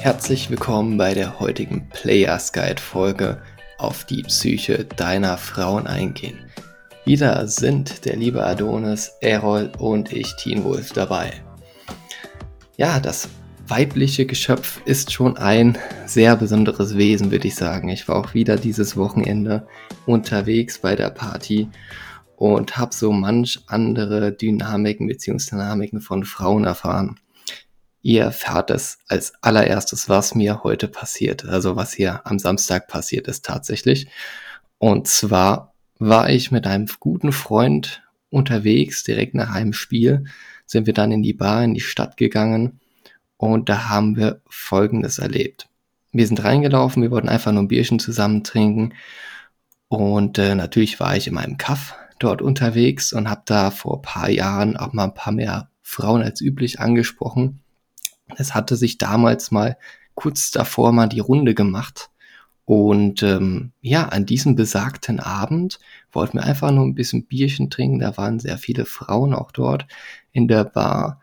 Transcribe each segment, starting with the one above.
Herzlich willkommen bei der heutigen Players Guide Folge auf die Psyche deiner Frauen eingehen. Wieder sind der liebe Adonis, Errol und ich, Teen Wolf, dabei. Ja, das weibliche Geschöpf ist schon ein sehr besonderes Wesen, würde ich sagen. Ich war auch wieder dieses Wochenende unterwegs bei der Party und habe so manch andere Dynamiken bzw. Dynamiken von Frauen erfahren. Ihr erfahrt es als allererstes, was mir heute passiert, also was hier am Samstag passiert ist tatsächlich. Und zwar war ich mit einem guten Freund unterwegs, direkt nach einem Spiel, sind wir dann in die Bar, in die Stadt gegangen und da haben wir Folgendes erlebt. Wir sind reingelaufen, wir wollten einfach nur ein Bierchen zusammen trinken und äh, natürlich war ich in meinem Kaff dort unterwegs und habe da vor paar Jahren auch mal ein paar mehr Frauen als üblich angesprochen es hatte sich damals mal kurz davor mal die Runde gemacht. Und ähm, ja, an diesem besagten Abend wollten wir einfach nur ein bisschen Bierchen trinken. Da waren sehr viele Frauen auch dort in der Bar.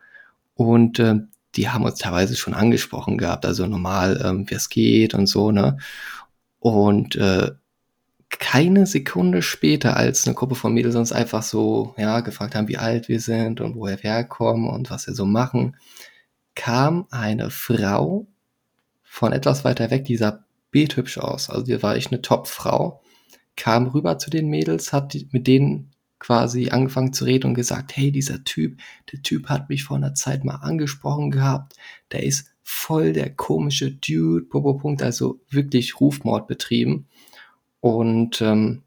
Und äh, die haben uns teilweise schon angesprochen gehabt, also normal, ähm, wie es geht und so, ne? Und äh, keine Sekunde später, als eine Gruppe von Mädels uns einfach so, ja, gefragt haben, wie alt wir sind und woher wir herkommen und was wir so machen, kam eine Frau von etwas weiter weg, die sah bildhübsch aus, also die war echt eine Top-Frau, kam rüber zu den Mädels, hat mit denen quasi angefangen zu reden und gesagt, hey, dieser Typ, der Typ hat mich vor einer Zeit mal angesprochen gehabt, der ist voll der komische Dude, Punkt, also wirklich Rufmord betrieben. Und ähm,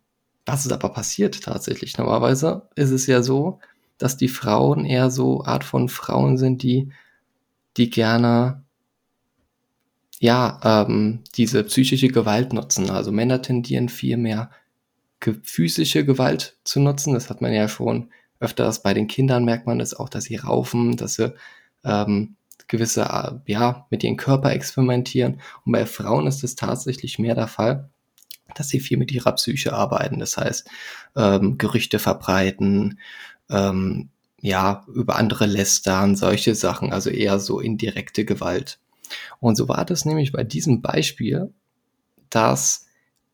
was ist aber passiert tatsächlich? Normalerweise ist es ja so, dass die Frauen eher so Art von Frauen sind, die die gerne ja ähm, diese psychische Gewalt nutzen. Also Männer tendieren viel mehr physische Gewalt zu nutzen. Das hat man ja schon öfters bei den Kindern merkt man das auch, dass sie raufen, dass sie ähm, gewisse äh, ja mit ihrem Körper experimentieren. Und bei Frauen ist es tatsächlich mehr der Fall, dass sie viel mit ihrer Psyche arbeiten. Das heißt ähm, Gerüchte verbreiten, ähm, ja, über andere lästern, solche Sachen, also eher so indirekte Gewalt. Und so war das nämlich bei diesem Beispiel, dass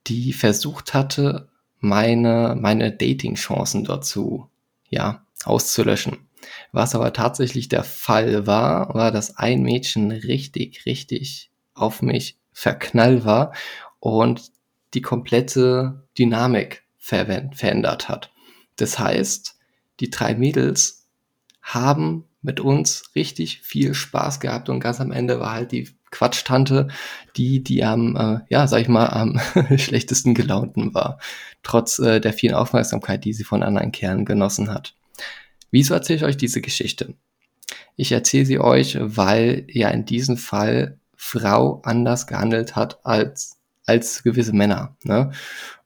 die versucht hatte, meine, meine Dating-Chancen dazu, ja, auszulöschen. Was aber tatsächlich der Fall war, war, dass ein Mädchen richtig, richtig auf mich verknallt war und die komplette Dynamik verändert hat. Das heißt, die drei Mädels haben mit uns richtig viel Spaß gehabt und ganz am Ende war halt die Quatschtante, die, die am, äh, ja, sag ich mal, am schlechtesten gelaunten war, trotz äh, der vielen Aufmerksamkeit, die sie von anderen Kernen genossen hat. Wieso erzähle ich euch diese Geschichte? Ich erzähle sie euch, weil ja in diesem Fall Frau anders gehandelt hat als, als gewisse Männer. Ne?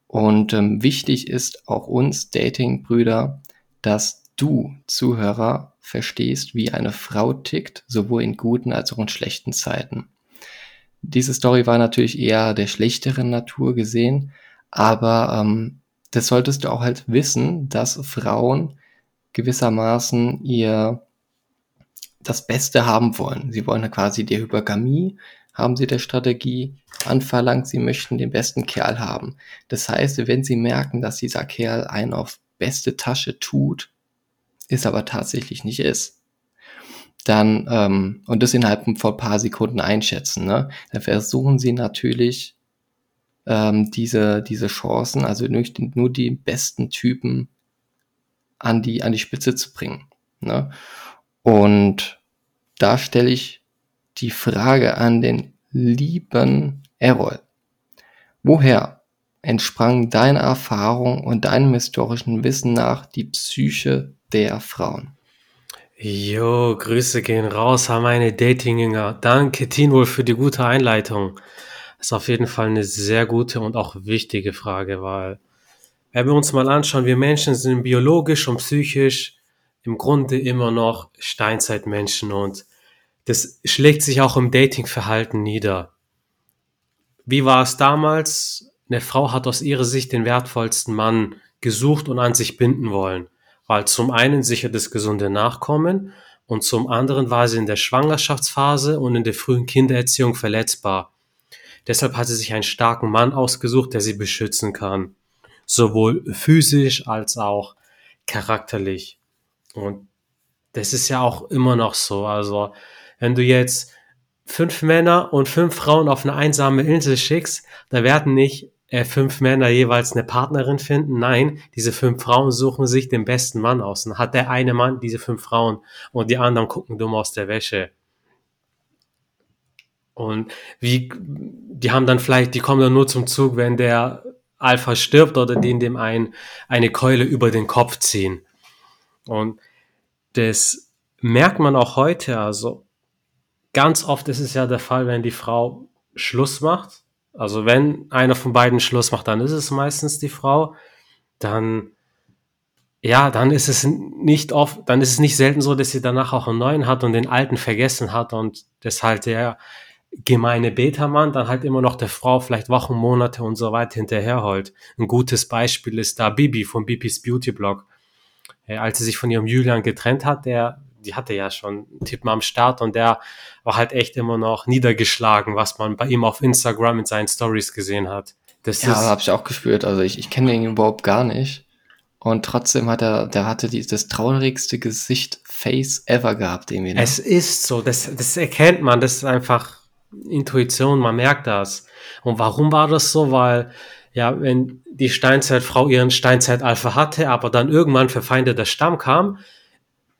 Und ähm, wichtig ist auch uns Dating-Brüder, dass du, Zuhörer, verstehst, wie eine Frau tickt, sowohl in guten als auch in schlechten Zeiten. Diese Story war natürlich eher der schlechteren Natur gesehen, aber ähm, das solltest du auch halt wissen, dass Frauen gewissermaßen ihr das Beste haben wollen. Sie wollen quasi die Hypergamie, haben sie der Strategie anverlangt, sie möchten den besten Kerl haben. Das heißt, wenn sie merken, dass dieser Kerl einen auf beste Tasche tut, es aber tatsächlich nicht ist, dann, ähm, und das innerhalb von ein paar Sekunden einschätzen, ne, dann versuchen sie natürlich, ähm, diese, diese Chancen, also nur, nur die besten Typen an die, an die Spitze zu bringen. Ne? Und da stelle ich die Frage an den lieben Errol. Woher entsprang deiner Erfahrung und deinem historischen Wissen nach die Psyche der Frauen. Jo, Grüße gehen raus an meine Dating-Jünger. Danke, Tinwohl, für die gute Einleitung. Das ist auf jeden Fall eine sehr gute und auch wichtige Frage, weil wenn wir uns mal anschauen, wir Menschen sind biologisch und psychisch im Grunde immer noch Steinzeitmenschen und das schlägt sich auch im Datingverhalten nieder. Wie war es damals? Eine Frau hat aus ihrer Sicht den wertvollsten Mann gesucht und an sich binden wollen weil zum einen sichert das gesunde Nachkommen und zum anderen war sie in der Schwangerschaftsphase und in der frühen Kindererziehung verletzbar. Deshalb hat sie sich einen starken Mann ausgesucht, der sie beschützen kann. Sowohl physisch als auch charakterlich. Und das ist ja auch immer noch so. Also, wenn du jetzt fünf Männer und fünf Frauen auf eine einsame Insel schickst, da werden nicht äh, fünf Männer jeweils eine Partnerin finden. Nein, diese fünf Frauen suchen sich den besten Mann aus. Und hat der eine Mann diese fünf Frauen und die anderen gucken dumm aus der Wäsche. Und wie, die haben dann vielleicht, die kommen dann nur zum Zug, wenn der Alpha stirbt oder die in dem ein, eine Keule über den Kopf ziehen. Und das merkt man auch heute. Also ganz oft ist es ja der Fall, wenn die Frau Schluss macht. Also wenn einer von beiden Schluss macht, dann ist es meistens die Frau. Dann, ja, dann ist es nicht oft, dann ist es nicht selten so, dass sie danach auch einen neuen hat und den alten vergessen hat und das halt der gemeine Beta-Mann dann halt immer noch der Frau vielleicht Wochen, Monate und so weiter hinterherholt. Ein gutes Beispiel ist da Bibi von Bibis Beauty Blog. Als sie sich von ihrem Julian getrennt hat, der die hatte ja schon einen Typen am Start und der war halt echt immer noch niedergeschlagen, was man bei ihm auf Instagram in seinen Stories gesehen hat. Das ja, habe ich auch gespürt. Also ich, ich kenne ihn überhaupt gar nicht. Und trotzdem hat er, der hatte die, das traurigste Gesicht Face ever gehabt, irgendwie. Ne? Es ist so, das, das erkennt man, das ist einfach Intuition, man merkt das. Und warum war das so? Weil, ja, wenn die Steinzeitfrau ihren Steinzeit-Alpha hatte, aber dann irgendwann verfeindeter Stamm kam,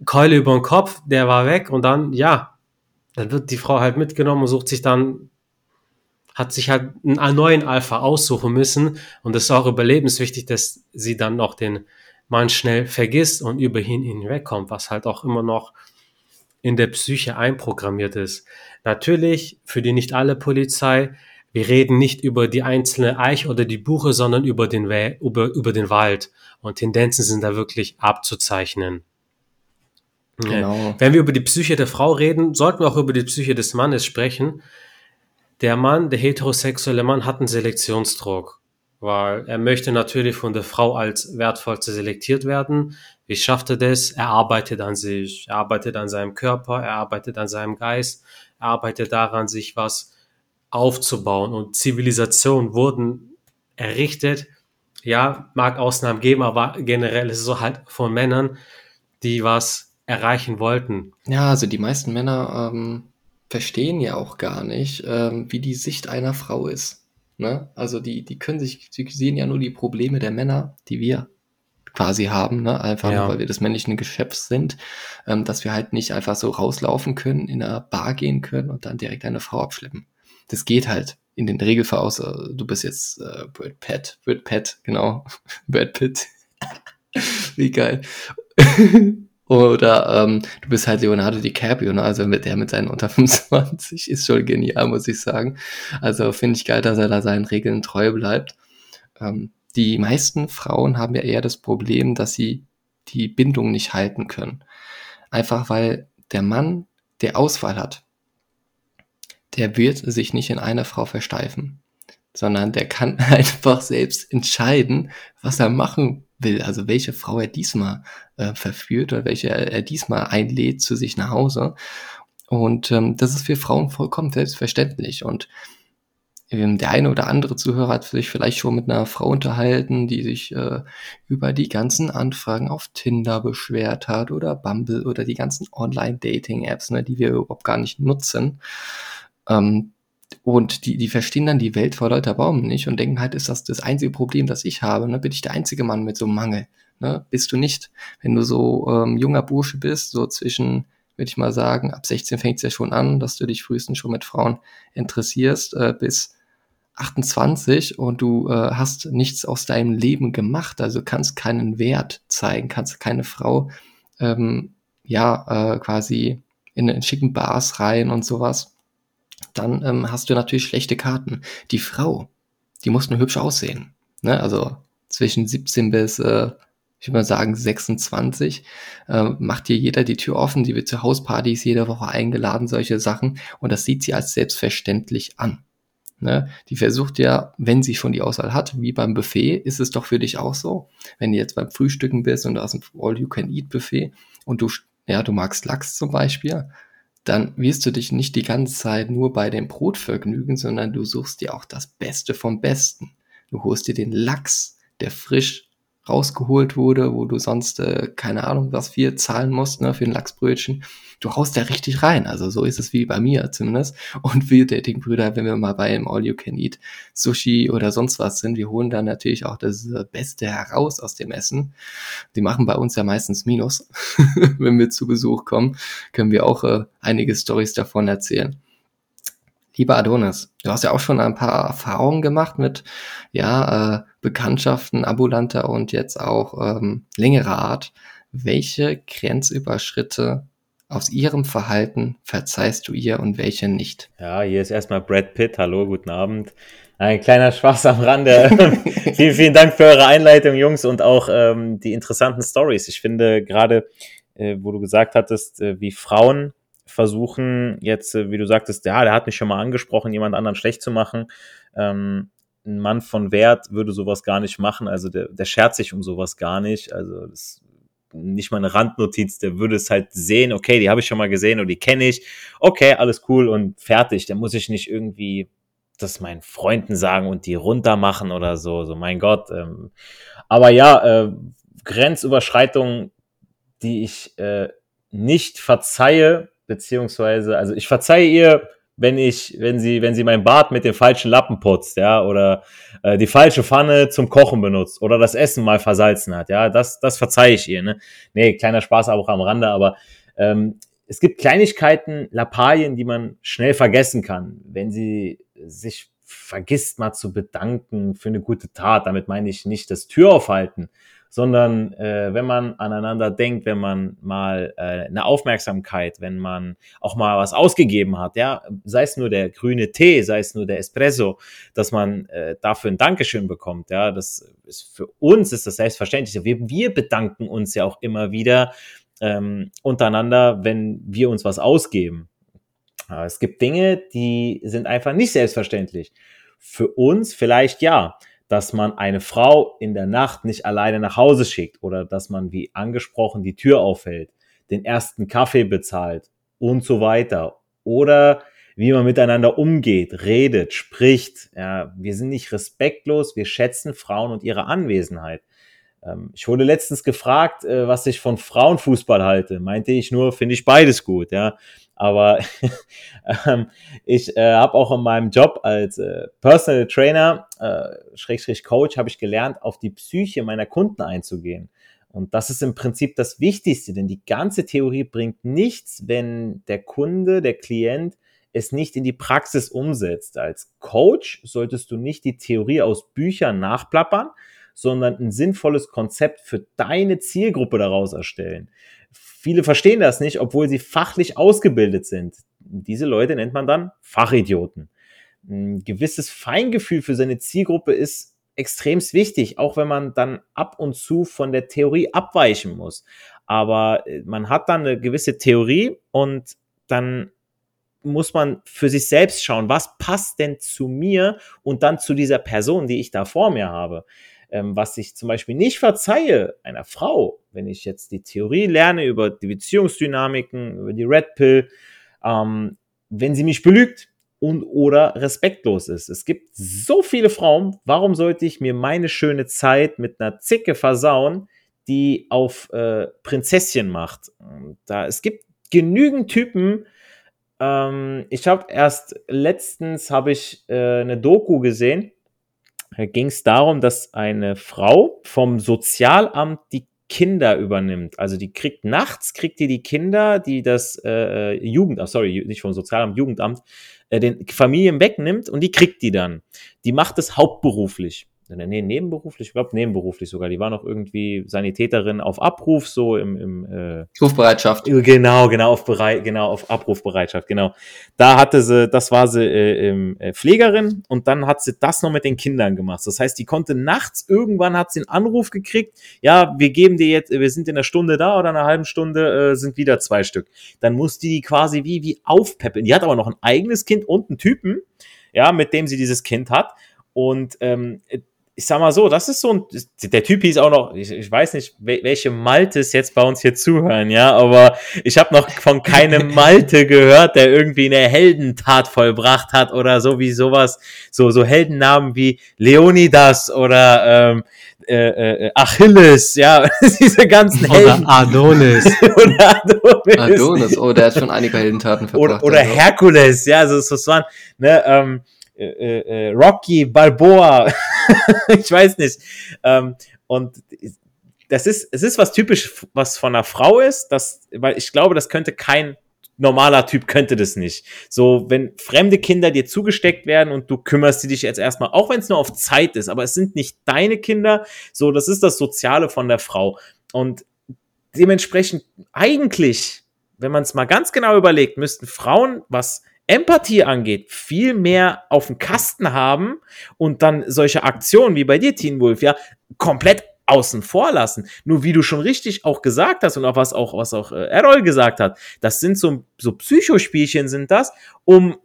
Keule über den Kopf, der war weg und dann, ja, dann wird die Frau halt mitgenommen und sucht sich dann, hat sich halt einen neuen Alpha aussuchen müssen und es ist auch überlebenswichtig, dass sie dann noch den Mann schnell vergisst und über ihn hinwegkommt, was halt auch immer noch in der Psyche einprogrammiert ist. Natürlich, für die nicht alle Polizei, wir reden nicht über die einzelne Eich oder die Buche, sondern über den, über, über den Wald. Und Tendenzen sind da wirklich abzuzeichnen. Genau. Wenn wir über die Psyche der Frau reden, sollten wir auch über die Psyche des Mannes sprechen. Der Mann, der heterosexuelle Mann, hat einen Selektionsdruck, weil er möchte natürlich von der Frau als wertvollste selektiert werden. Wie schafft er das? Er arbeitet an sich, er arbeitet an seinem Körper, er arbeitet an seinem Geist, er arbeitet daran, sich was aufzubauen. Und Zivilisationen wurden errichtet. Ja, mag Ausnahmen geben, aber generell ist es so halt von Männern, die was erreichen wollten. Ja, also die meisten Männer ähm, verstehen ja auch gar nicht, ähm, wie die Sicht einer Frau ist. Ne? Also die, die können sich, sie sehen ja nur die Probleme der Männer, die wir quasi haben, ne? einfach ja. nur, weil wir das männliche Geschäft sind, ähm, dass wir halt nicht einfach so rauslaufen können, in einer Bar gehen können und dann direkt eine Frau abschleppen. Das geht halt in den Regelfall aus, äh, du bist jetzt äh, Brad Pitt, Brad Pitt, genau, Brad Pitt. Wie geil. Oder ähm, du bist halt Leonardo DiCaprio, ne? also mit der mit seinen unter 25 ist schon genial, muss ich sagen. Also finde ich geil, dass er da seinen Regeln treu bleibt. Ähm, die meisten Frauen haben ja eher das Problem, dass sie die Bindung nicht halten können. Einfach weil der Mann, der Auswahl hat, der wird sich nicht in eine Frau versteifen, sondern der kann einfach selbst entscheiden, was er machen will, also welche Frau er diesmal äh, verführt oder welche er, diesmal einlädt zu sich nach Hause. Und ähm, das ist für Frauen vollkommen selbstverständlich. Und ähm, der eine oder andere Zuhörer hat sich vielleicht schon mit einer Frau unterhalten, die sich äh, über die ganzen Anfragen auf Tinder beschwert hat oder Bumble oder die ganzen Online-Dating-Apps, ne, die wir überhaupt gar nicht nutzen. Ähm, und die, die verstehen dann die Welt vor lauter Baum nicht und denken halt, ist das das einzige Problem, das ich habe? Ne? Bin ich der einzige Mann mit so einem Mangel? Ne? Bist du nicht. Wenn du so ähm, junger Bursche bist, so zwischen, würde ich mal sagen, ab 16 fängt es ja schon an, dass du dich frühestens schon mit Frauen interessierst, äh, bis 28 und du äh, hast nichts aus deinem Leben gemacht, also kannst keinen Wert zeigen, kannst keine Frau ähm, ja äh, quasi in, in schicken Bars rein und sowas dann ähm, hast du natürlich schlechte Karten. Die Frau, die muss nur hübsch aussehen. Ne? Also zwischen 17 bis, äh, ich würde mal sagen, 26 äh, macht dir jeder die Tür offen, die wird zu Hauspartys jede Woche eingeladen, solche Sachen. Und das sieht sie als selbstverständlich an. Ne? Die versucht ja, wenn sie schon die Auswahl hat, wie beim Buffet, ist es doch für dich auch so. Wenn du jetzt beim Frühstücken bist und du hast ein All-You-Can-Eat-Buffet und du ja, du magst Lachs zum Beispiel, dann wirst du dich nicht die ganze Zeit nur bei dem Brot vergnügen, sondern du suchst dir auch das Beste vom Besten. Du holst dir den Lachs, der frisch rausgeholt wurde, wo du sonst äh, keine Ahnung was viel zahlen musst ne, für ein Lachsbrötchen. Du haust da richtig rein. Also so ist es wie bei mir zumindest. Und wir Datingbrüder, wenn wir mal bei einem All You Can Eat Sushi oder sonst was sind, wir holen dann natürlich auch das äh, Beste heraus aus dem Essen. Die machen bei uns ja meistens Minus, wenn wir zu Besuch kommen, können wir auch äh, einige Stories davon erzählen. Lieber Adonis, du hast ja auch schon ein paar Erfahrungen gemacht mit ja, äh, Bekanntschaften ambulanter und jetzt auch ähm, längerer Art. Welche Grenzüberschritte aus ihrem Verhalten verzeihst du ihr und welche nicht? Ja, hier ist erstmal Brad Pitt. Hallo, guten Abend. Ein kleiner Spaß am Rande. vielen, vielen Dank für eure Einleitung, Jungs, und auch ähm, die interessanten Stories. Ich finde gerade, äh, wo du gesagt hattest, äh, wie Frauen versuchen jetzt, äh, wie du sagtest, ja, der hat mich schon mal angesprochen, jemand anderen schlecht zu machen. Ähm, ein Mann von Wert würde sowas gar nicht machen. Also der, der schert sich um sowas gar nicht. Also das nicht mal eine Randnotiz, der würde es halt sehen, okay, die habe ich schon mal gesehen oder die kenne ich. Okay, alles cool und fertig. Da muss ich nicht irgendwie das meinen Freunden sagen und die runter machen oder so. So, mein Gott. Ähm, aber ja, äh, Grenzüberschreitungen, die ich äh, nicht verzeihe, beziehungsweise, also ich verzeihe ihr, wenn ich, wenn sie, wenn sie mein Bad mit dem falschen Lappen putzt, ja, oder äh, die falsche Pfanne zum Kochen benutzt oder das Essen mal versalzen hat, ja, das, das verzeihe ich ihr, ne? Nee, kleiner Spaß auch am Rande, aber ähm, es gibt Kleinigkeiten, Lappalien, die man schnell vergessen kann, wenn sie sich vergisst mal zu bedanken für eine gute Tat. Damit meine ich nicht das Tür aufhalten, sondern äh, wenn man aneinander denkt, wenn man mal äh, eine Aufmerksamkeit, wenn man auch mal was ausgegeben hat, ja, sei es nur der grüne Tee, sei es nur der Espresso, dass man äh, dafür ein Dankeschön bekommt, ja, das ist für uns ist das selbstverständlich. Wir, wir bedanken uns ja auch immer wieder ähm, untereinander, wenn wir uns was ausgeben. Aber es gibt Dinge, die sind einfach nicht selbstverständlich. Für uns vielleicht ja dass man eine Frau in der Nacht nicht alleine nach Hause schickt oder dass man, wie angesprochen, die Tür aufhält, den ersten Kaffee bezahlt und so weiter. Oder wie man miteinander umgeht, redet, spricht. Ja, wir sind nicht respektlos, wir schätzen Frauen und ihre Anwesenheit. Ähm, ich wurde letztens gefragt, äh, was ich von Frauenfußball halte. Meinte ich nur, finde ich beides gut, ja. Aber ähm, ich äh, habe auch in meinem Job als äh, Personal Trainer, äh, Schrägstrich Coach, habe ich gelernt, auf die Psyche meiner Kunden einzugehen. Und das ist im Prinzip das Wichtigste, denn die ganze Theorie bringt nichts, wenn der Kunde, der Klient es nicht in die Praxis umsetzt. Als Coach solltest du nicht die Theorie aus Büchern nachplappern, sondern ein sinnvolles Konzept für deine Zielgruppe daraus erstellen. Viele verstehen das nicht, obwohl sie fachlich ausgebildet sind. Diese Leute nennt man dann Fachidioten. Ein gewisses Feingefühl für seine Zielgruppe ist extrem wichtig, auch wenn man dann ab und zu von der Theorie abweichen muss. Aber äh, man hat dann eine gewisse Theorie und dann muss man für sich selbst schauen, was passt denn zu mir und dann zu dieser Person, die ich da vor mir habe. Ähm, was ich zum Beispiel nicht verzeihe einer Frau, wenn ich jetzt die Theorie lerne über die Beziehungsdynamiken, über die Red Pill, ähm, wenn sie mich belügt und oder respektlos ist. Es gibt so viele Frauen, warum sollte ich mir meine schöne Zeit mit einer Zicke versauen, die auf äh, Prinzesschen macht? Da, es gibt genügend Typen, ähm, ich habe erst letztens habe ich äh, eine Doku gesehen, ging es darum, dass eine Frau vom Sozialamt die Kinder übernimmt. Also die kriegt nachts, kriegt die die Kinder, die das äh, Jugend, sorry, nicht vom Sozialamt, Jugendamt, äh, den Familien wegnimmt und die kriegt die dann. Die macht es hauptberuflich nee, nebenberuflich, ich glaube nebenberuflich sogar. Die war noch irgendwie Sanitäterin auf Abruf, so im, im äh, Rufbereitschaft. Genau, genau, auf Bereit, genau, auf Abrufbereitschaft, genau. Da hatte sie, das war sie äh, äh, Pflegerin und dann hat sie das noch mit den Kindern gemacht. Das heißt, die konnte nachts, irgendwann hat sie einen Anruf gekriegt, ja, wir geben dir jetzt, wir sind in einer Stunde da oder einer halben Stunde äh, sind wieder zwei Stück. Dann musste die quasi wie, wie aufpeppeln. Die hat aber noch ein eigenes Kind und einen Typen, ja, mit dem sie dieses Kind hat. Und ähm, ich sag mal so, das ist so ein, der Typ hieß auch noch, ich, ich weiß nicht, welche Maltes jetzt bei uns hier zuhören, ja, aber ich habe noch von keinem Malte gehört, der irgendwie eine Heldentat vollbracht hat oder so wie sowas, so, so Heldennamen wie Leonidas oder ähm, äh, äh, Achilles, ja, diese ganzen Helden. Oder Adonis. oder Adonis. Adonis, oh, der hat schon einige Heldentaten verbracht. Oder, oder also. Herkules, ja, so, so, so waren, ne, ähm, äh, äh, Rocky, Balboa, ich weiß nicht. Ähm, und das ist, es ist was typisch, was von einer Frau ist, das, weil ich glaube, das könnte kein normaler Typ könnte das nicht. So, wenn fremde Kinder dir zugesteckt werden und du kümmerst dich jetzt erstmal, auch wenn es nur auf Zeit ist, aber es sind nicht deine Kinder, so, das ist das Soziale von der Frau. Und dementsprechend eigentlich, wenn man es mal ganz genau überlegt, müssten Frauen, was Empathie angeht, viel mehr auf dem Kasten haben und dann solche Aktionen wie bei dir, Teen Wolf, ja, komplett außen vor lassen. Nur wie du schon richtig auch gesagt hast und auch was auch, was auch äh, Errol gesagt hat, das sind so, so Psychospielchen sind das, um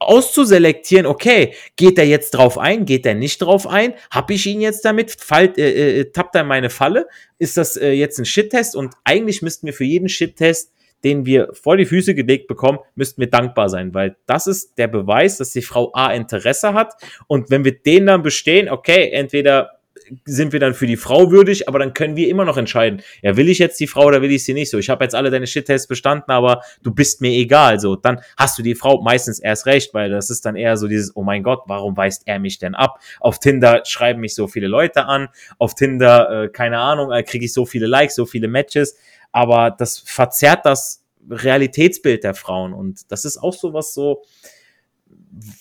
auszuselektieren, okay, geht er jetzt drauf ein, geht er nicht drauf ein, hab ich ihn jetzt damit, fall, äh, äh, tappt er in meine Falle, ist das äh, jetzt ein Shit-Test? Und eigentlich müssten wir für jeden Shit-Test den wir vor die Füße gelegt bekommen, müssten wir dankbar sein, weil das ist der Beweis, dass die Frau A Interesse hat. Und wenn wir den dann bestehen, okay, entweder sind wir dann für die Frau würdig, aber dann können wir immer noch entscheiden, ja, will ich jetzt die Frau oder will ich sie nicht so? Ich habe jetzt alle deine Shit-Tests bestanden, aber du bist mir egal. So, dann hast du die Frau meistens erst recht, weil das ist dann eher so dieses, oh mein Gott, warum weist er mich denn ab? Auf Tinder schreiben mich so viele Leute an, auf Tinder, äh, keine Ahnung, äh, kriege ich so viele Likes, so viele Matches aber das verzerrt das Realitätsbild der Frauen und das ist auch so was so,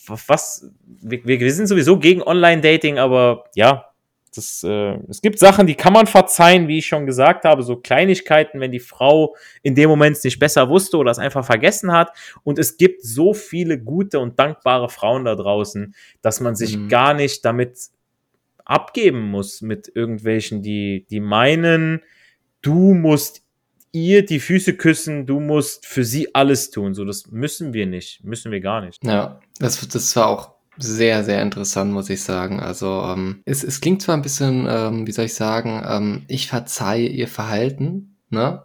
was, wir, wir sind sowieso gegen Online-Dating, aber ja, das, äh, es gibt Sachen, die kann man verzeihen, wie ich schon gesagt habe, so Kleinigkeiten, wenn die Frau in dem Moment es nicht besser wusste oder es einfach vergessen hat. Und es gibt so viele gute und dankbare Frauen da draußen, dass man sich mhm. gar nicht damit abgeben muss mit irgendwelchen, die, die meinen, du musst ihr die Füße küssen, du musst für sie alles tun. So, das müssen wir nicht, müssen wir gar nicht. Ja, das, das war auch sehr, sehr interessant, muss ich sagen. Also, ähm, es, es klingt zwar ein bisschen, ähm, wie soll ich sagen, ähm, ich verzeihe ihr Verhalten, ne?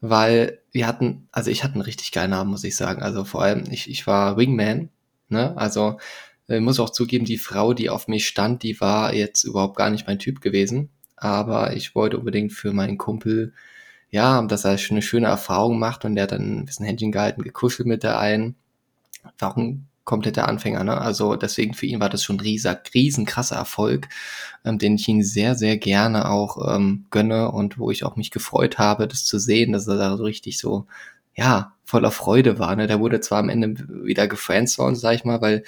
Weil wir hatten, also ich hatte einen richtig geilen Namen, muss ich sagen. Also vor allem, ich, ich war Wingman, ne? Also, ich muss auch zugeben, die Frau, die auf mich stand, die war jetzt überhaupt gar nicht mein Typ gewesen. Aber ich wollte unbedingt für meinen Kumpel ja, dass er eine schöne Erfahrung macht und der hat dann ein bisschen Händchen gehalten, gekuschelt mit der einen. Warum kompletter Anfänger, ne? Also deswegen für ihn war das schon ein rieser, riesen krasser Erfolg, ähm, den ich ihn sehr, sehr gerne auch ähm, gönne und wo ich auch mich gefreut habe, das zu sehen, dass er da so richtig so, ja, voller Freude war. Ne? Der wurde zwar am Ende wieder gefriendzoned, sag ich mal, weil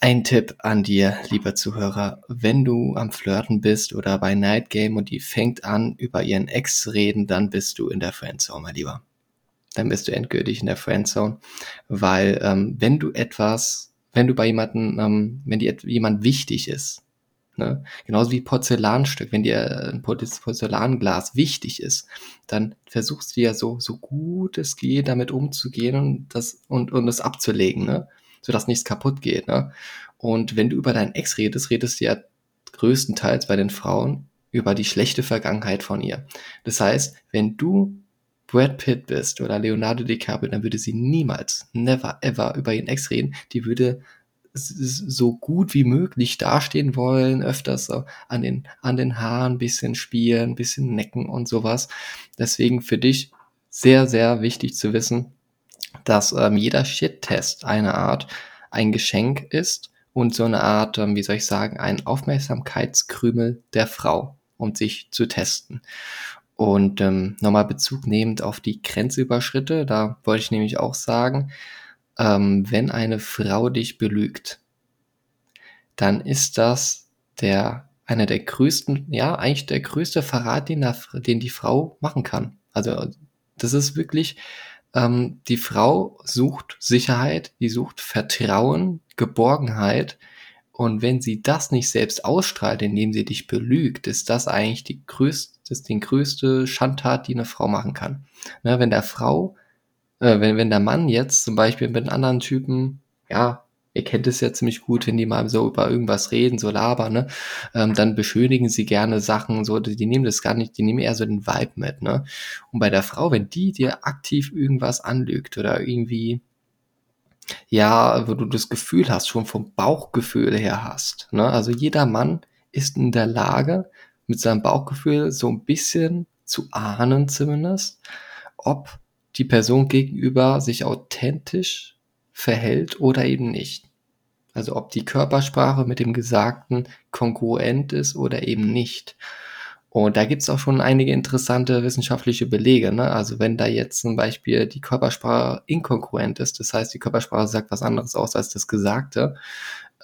ein Tipp an dir, lieber Zuhörer, wenn du am Flirten bist oder bei Night Game und die fängt an, über ihren Ex zu reden, dann bist du in der Friendzone, mein Lieber. Dann bist du endgültig in der Friendzone, weil ähm, wenn du etwas, wenn du bei jemanden, ähm, wenn dir jemand wichtig ist, ne, genauso wie Porzellanstück, wenn dir ein Porzellanglas wichtig ist, dann versuchst du ja so so gut es geht damit umzugehen und das und und es abzulegen, ne? Sodass nichts kaputt geht. Ne? Und wenn du über deinen Ex redest, redest du ja größtenteils bei den Frauen über die schlechte Vergangenheit von ihr. Das heißt, wenn du Brad Pitt bist oder Leonardo DiCaprio, dann würde sie niemals, never, ever über ihren Ex reden. Die würde so gut wie möglich dastehen wollen, öfters so an den, an den Haaren bisschen spielen, bisschen necken und sowas. Deswegen für dich sehr, sehr wichtig zu wissen, dass ähm, jeder Shit-Test eine Art ein Geschenk ist und so eine Art, ähm, wie soll ich sagen, ein Aufmerksamkeitskrümel der Frau, um sich zu testen. Und ähm, nochmal Bezug nehmend auf die Grenzüberschritte, da wollte ich nämlich auch sagen, ähm, wenn eine Frau dich belügt, dann ist das der einer der größten, ja, eigentlich der größte Verrat, den, der, den die Frau machen kann. Also das ist wirklich ähm, die Frau sucht Sicherheit, die sucht Vertrauen, Geborgenheit. Und wenn sie das nicht selbst ausstrahlt, indem sie dich belügt, ist das eigentlich die größte, ist die größte Schandtat, die eine Frau machen kann. Ne, wenn der Frau, äh, wenn, wenn der Mann jetzt zum Beispiel mit einem anderen Typen, ja, ihr kennt es ja ziemlich gut, wenn die mal so über irgendwas reden, so labern, ne? Ähm, dann beschönigen sie gerne Sachen, so, die, nehmen das gar nicht, die nehmen eher so den Vibe mit, ne? Und bei der Frau, wenn die dir aktiv irgendwas anlügt oder irgendwie, ja, wo du das Gefühl hast, schon vom Bauchgefühl her hast, ne? Also jeder Mann ist in der Lage, mit seinem Bauchgefühl so ein bisschen zu ahnen zumindest, ob die Person gegenüber sich authentisch verhält oder eben nicht. Also ob die Körpersprache mit dem Gesagten kongruent ist oder eben nicht. Und da gibt's auch schon einige interessante wissenschaftliche Belege. Ne? Also wenn da jetzt zum Beispiel die Körpersprache inkongruent ist, das heißt die Körpersprache sagt was anderes aus als das Gesagte,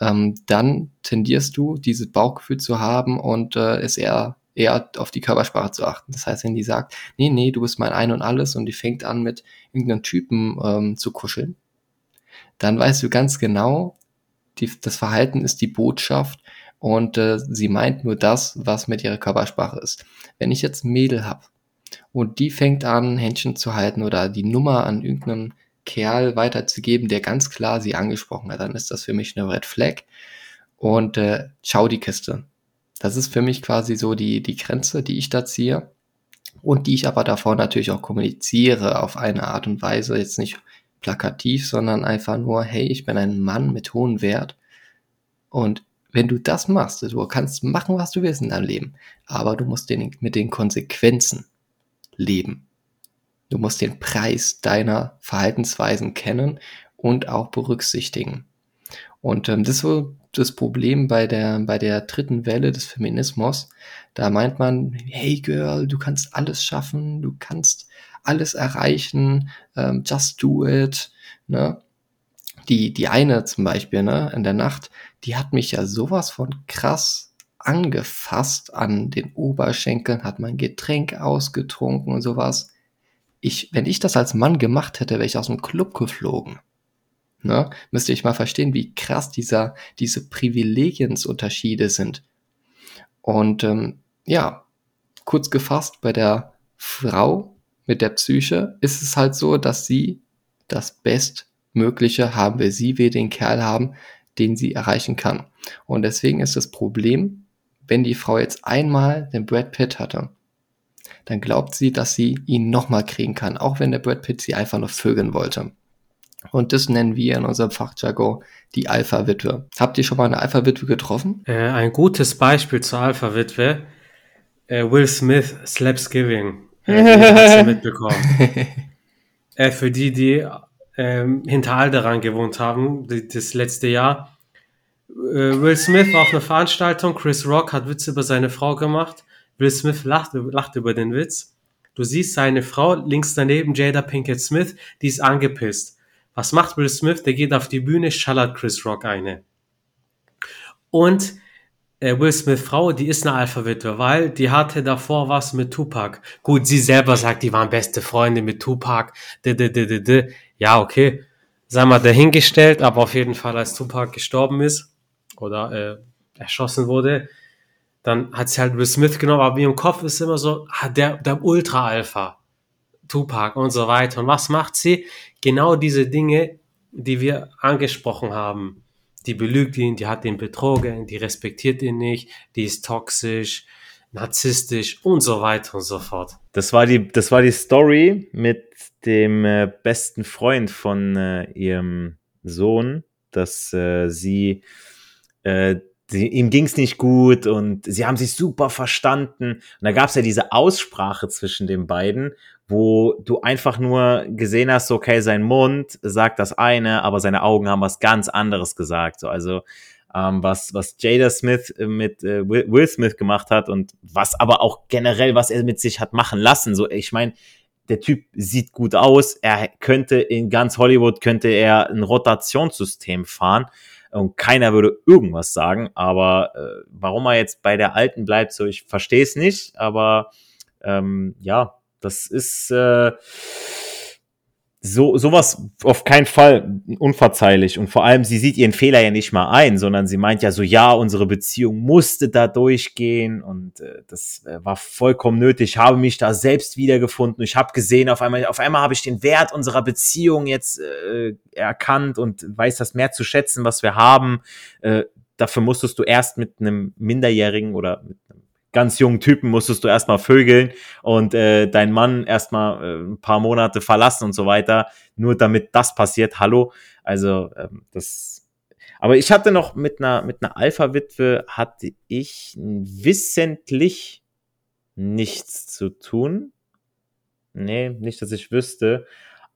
ähm, dann tendierst du dieses Bauchgefühl zu haben und äh, es eher eher auf die Körpersprache zu achten. Das heißt, wenn die sagt, nee, nee, du bist mein Ein und Alles und die fängt an mit irgendeinem Typen ähm, zu kuscheln, dann weißt du ganz genau, die, das Verhalten ist die Botschaft und äh, sie meint nur das, was mit ihrer Körpersprache ist. Wenn ich jetzt ein Mädel hab und die fängt an, Händchen zu halten oder die Nummer an irgendeinem Kerl weiterzugeben, der ganz klar sie angesprochen hat, dann ist das für mich eine Red Flag und äh, schau die Kiste. Das ist für mich quasi so die, die Grenze, die ich da ziehe und die ich aber davor natürlich auch kommuniziere auf eine Art und Weise, jetzt nicht plakativ, sondern einfach nur, hey, ich bin ein Mann mit hohem Wert. Und wenn du das machst, du kannst machen, was du willst in deinem Leben, aber du musst den, mit den Konsequenzen leben. Du musst den Preis deiner Verhaltensweisen kennen und auch berücksichtigen. Und ähm, das ist so das Problem bei der, bei der dritten Welle des Feminismus. Da meint man, hey Girl, du kannst alles schaffen, du kannst alles erreichen, ähm, just do it, ne? Die, die eine zum Beispiel, ne, in der Nacht, die hat mich ja sowas von krass angefasst an den Oberschenkeln, hat mein Getränk ausgetrunken und sowas. Ich, wenn ich das als Mann gemacht hätte, wäre ich aus dem Club geflogen. Ne? Müsste ich mal verstehen, wie krass dieser, diese Privilegionsunterschiede sind. Und ähm, ja, kurz gefasst, bei der Frau mit der Psyche ist es halt so, dass sie das Bestmögliche haben will. Sie will den Kerl haben, den sie erreichen kann. Und deswegen ist das Problem, wenn die Frau jetzt einmal den Brad Pitt hatte, dann glaubt sie, dass sie ihn nochmal kriegen kann, auch wenn der Brad Pitt sie einfach nur vögeln wollte. Und das nennen wir in unserem Fachjargon die Alpha-Witwe. Habt ihr schon mal eine Alpha-Witwe getroffen? Äh, ein gutes Beispiel zur Alpha-Witwe. Äh, Will Smith Slaps Giving. Äh, mitbekommen. äh, für die, die ähm, hinter Alderan gewohnt haben, die, das letzte Jahr. Äh, Will Smith war auf einer Veranstaltung, Chris Rock hat Witze über seine Frau gemacht. Will Smith lacht, lacht über den Witz. Du siehst seine Frau links daneben, Jada Pinkett Smith, die ist angepisst. Was macht Will Smith? Der geht auf die Bühne, schallert Chris Rock eine. Und äh, Will Smith Frau, die ist eine Alpha-Witwe, weil die hatte davor was mit Tupac. Gut, sie selber sagt, die waren beste Freunde mit Tupac. D -d -d -d -d. Ja, okay. Sei mal dahingestellt, aber auf jeden Fall, als Tupac gestorben ist oder äh, erschossen wurde, dann hat sie halt Will Smith genommen, aber im Kopf ist immer so, ah, der, der Ultra-Alpha. Tupac und so weiter. Und was macht sie? Genau diese Dinge, die wir angesprochen haben die belügt ihn, die hat ihn betrogen, die respektiert ihn nicht, die ist toxisch, narzisstisch und so weiter und so fort. Das war die, das war die Story mit dem äh, besten Freund von äh, ihrem Sohn, dass äh, sie äh, sie, ihm ging's nicht gut und sie haben sich super verstanden. Und da gab's ja diese Aussprache zwischen den beiden, wo du einfach nur gesehen hast, okay, sein Mund sagt das eine, aber seine Augen haben was ganz anderes gesagt. So, also ähm, was, was Jada Smith mit äh, Will Smith gemacht hat und was aber auch generell, was er mit sich hat machen lassen. So, ich meine, der Typ sieht gut aus. Er könnte in ganz Hollywood könnte er ein Rotationssystem fahren und keiner würde irgendwas sagen. Aber äh, warum er jetzt bei der alten bleibt, so ich verstehe es nicht. Aber ähm, ja, das ist äh, so, sowas auf keinen Fall unverzeihlich. Und vor allem, sie sieht ihren Fehler ja nicht mal ein, sondern sie meint ja so, ja, unsere Beziehung musste da durchgehen und äh, das äh, war vollkommen nötig. Ich habe mich da selbst wiedergefunden. Ich habe gesehen, auf einmal, auf einmal habe ich den Wert unserer Beziehung jetzt äh, erkannt und weiß das mehr zu schätzen, was wir haben. Äh, dafür musstest du erst mit einem Minderjährigen oder mit ganz jungen Typen musstest du erstmal vögeln und äh, dein Mann erstmal äh, ein paar Monate verlassen und so weiter, nur damit das passiert. Hallo, also ähm, das. Aber ich hatte noch mit einer mit einer Alpha-Witwe hatte ich wissentlich nichts zu tun. Nee, nicht, dass ich wüsste.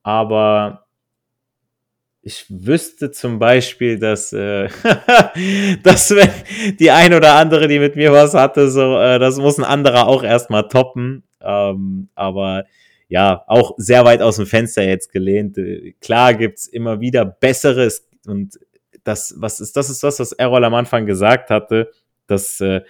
Aber ich wüsste zum Beispiel, dass, äh, dass wenn die ein oder andere, die mit mir was hatte, so, äh, das muss ein anderer auch erstmal toppen. Ähm, aber ja, auch sehr weit aus dem Fenster jetzt gelehnt. Klar gibt's immer wieder Besseres und das, was ist, das ist das, was Errol am Anfang gesagt hatte, dass äh,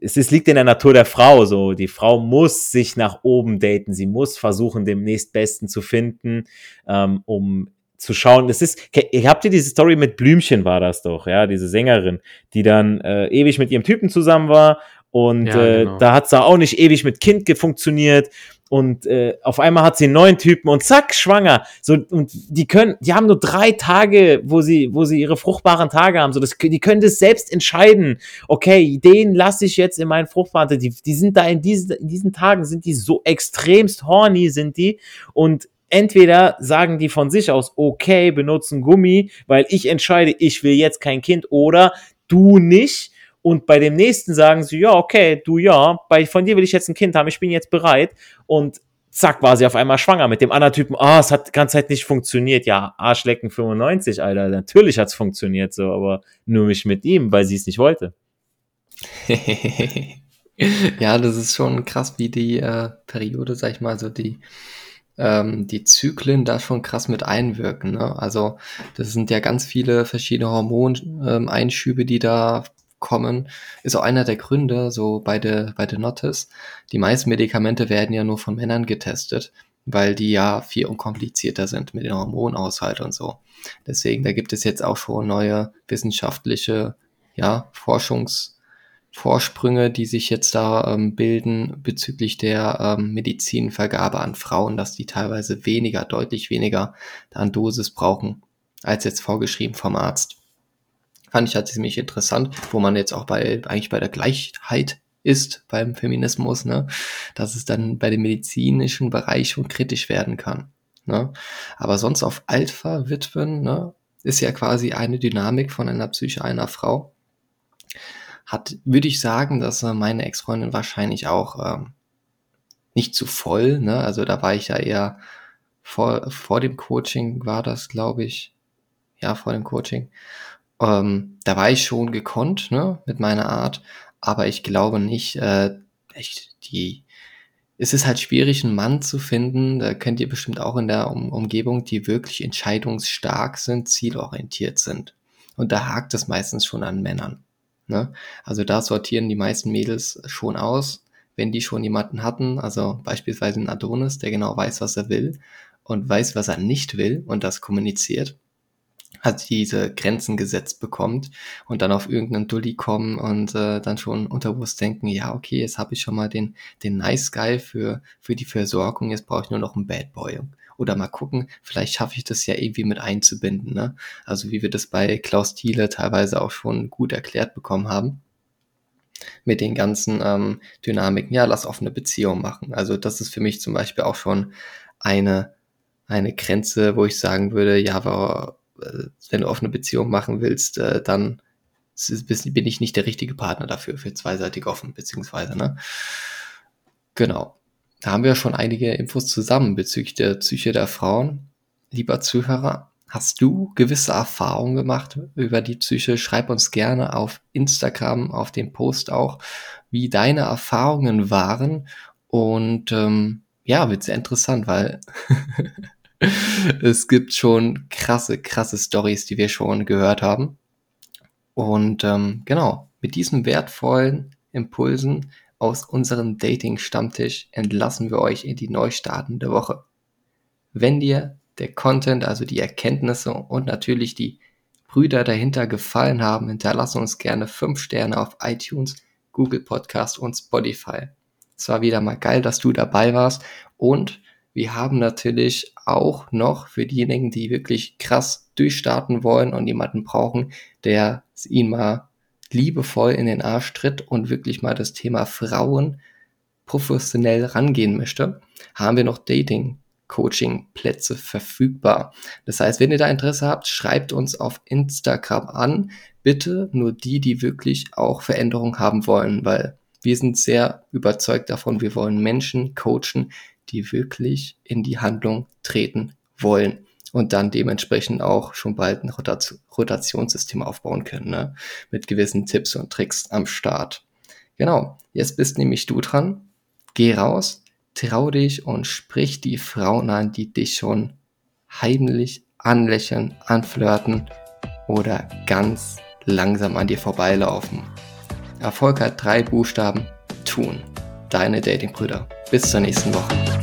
es ist, liegt in der Natur der Frau so. Die Frau muss sich nach oben daten. Sie muss versuchen, dem nächstbesten zu finden, ähm, um zu schauen. Das ist, habt ihr diese Story mit Blümchen war das doch, ja, diese Sängerin, die dann äh, ewig mit ihrem Typen zusammen war und ja, äh, genau. da hat's da auch nicht ewig mit Kind funktioniert und äh, auf einmal hat sie einen neuen Typen und zack schwanger. So und die können die haben nur drei Tage wo sie wo sie ihre fruchtbaren Tage haben. So das die können das selbst entscheiden. Okay den lasse ich jetzt in meinen fruchtbaren die die sind da in diesen in diesen Tagen sind die so extremst horny sind die. Und entweder sagen die von sich aus, okay, benutzen Gummi, weil ich entscheide, ich will jetzt kein Kind oder du nicht. Und bei dem nächsten sagen sie, ja, okay, du ja, bei, von dir will ich jetzt ein Kind haben, ich bin jetzt bereit. Und zack, war sie auf einmal schwanger mit dem anderen Typen. Ah, oh, es hat die ganze Zeit nicht funktioniert. Ja, Arschlecken 95, Alter. Natürlich hat's funktioniert so, aber nur nicht mit ihm, weil sie es nicht wollte. ja, das ist schon krass, wie die äh, Periode, sag ich mal, so die ähm, die Zyklen da schon krass mit einwirken. Ne? Also das sind ja ganz viele verschiedene Hormoneinschübe, ähm, die da kommen. Ist auch einer der Gründe, so bei der, bei der Notice. Die meisten Medikamente werden ja nur von Männern getestet, weil die ja viel unkomplizierter sind mit dem Hormonaushalt und so. Deswegen, da gibt es jetzt auch schon neue wissenschaftliche ja, Forschungs- Vorsprünge, die sich jetzt da ähm, bilden bezüglich der ähm, Medizinvergabe an Frauen, dass die teilweise weniger, deutlich weniger an Dosis brauchen, als jetzt vorgeschrieben vom Arzt. Fand ich halt ziemlich interessant, wo man jetzt auch bei, eigentlich bei der Gleichheit ist beim Feminismus, ne, dass es dann bei dem medizinischen Bereich schon kritisch werden kann. Ne? Aber sonst auf Alpha-Witwen, ne, ist ja quasi eine Dynamik von einer Psyche einer Frau hat, würde ich sagen, dass äh, meine Ex-Freundin wahrscheinlich auch ähm, nicht zu voll, ne? Also da war ich ja eher vor, vor dem Coaching war das, glaube ich. Ja, vor dem Coaching. Ähm, da war ich schon gekonnt, ne, mit meiner Art, aber ich glaube nicht, äh, echt, die, es ist halt schwierig, einen Mann zu finden, da könnt ihr bestimmt auch in der um Umgebung, die wirklich entscheidungsstark sind, zielorientiert sind. Und da hakt es meistens schon an Männern. Ne? Also da sortieren die meisten Mädels schon aus, wenn die schon jemanden hatten, also beispielsweise ein Adonis, der genau weiß, was er will und weiß, was er nicht will und das kommuniziert, hat diese Grenzen gesetzt bekommt und dann auf irgendeinen Dulli kommen und äh, dann schon unterbewusst denken, ja, okay, jetzt habe ich schon mal den, den Nice Guy für, für die Versorgung, jetzt brauche ich nur noch einen Bad Boy. Oder mal gucken, vielleicht schaffe ich das ja irgendwie mit einzubinden. Ne? Also wie wir das bei Klaus Thiele teilweise auch schon gut erklärt bekommen haben. Mit den ganzen ähm, Dynamiken, ja, lass offene Beziehung machen. Also das ist für mich zum Beispiel auch schon eine, eine Grenze, wo ich sagen würde, ja, aber, äh, wenn du offene Beziehung machen willst, äh, dann bin ich nicht der richtige Partner dafür, für zweiseitig offen, beziehungsweise, ne? Genau. Da haben wir schon einige Infos zusammen bezüglich der Psyche der Frauen. Lieber Zuhörer, hast du gewisse Erfahrungen gemacht über die Psyche? Schreib uns gerne auf Instagram, auf dem Post auch, wie deine Erfahrungen waren. Und ähm, ja, wird sehr interessant, weil es gibt schon krasse, krasse Stories, die wir schon gehört haben. Und ähm, genau, mit diesen wertvollen Impulsen aus unserem Dating-Stammtisch entlassen wir euch in die Neustartende Woche. Wenn dir der Content, also die Erkenntnisse und natürlich die Brüder dahinter gefallen haben, hinterlasse uns gerne 5 Sterne auf iTunes, Google Podcast und Spotify. Es war wieder mal geil, dass du dabei warst und wir haben natürlich auch noch für diejenigen, die wirklich krass durchstarten wollen und jemanden brauchen, der ihn mal liebevoll in den Arsch tritt und wirklich mal das Thema Frauen professionell rangehen möchte, haben wir noch Dating Coaching-Plätze verfügbar. Das heißt, wenn ihr da Interesse habt, schreibt uns auf Instagram an. Bitte nur die, die wirklich auch Veränderung haben wollen, weil wir sind sehr überzeugt davon, wir wollen Menschen coachen, die wirklich in die Handlung treten wollen und dann dementsprechend auch schon bald ein Rotationssystem aufbauen können, ne? mit gewissen Tipps und Tricks am Start. Genau, jetzt bist nämlich du dran. Geh raus, trau dich und sprich die Frauen an, die dich schon heimlich anlächeln, anflirten oder ganz langsam an dir vorbeilaufen. Erfolg hat drei Buchstaben. Tun. Deine Datingbrüder. Bis zur nächsten Woche.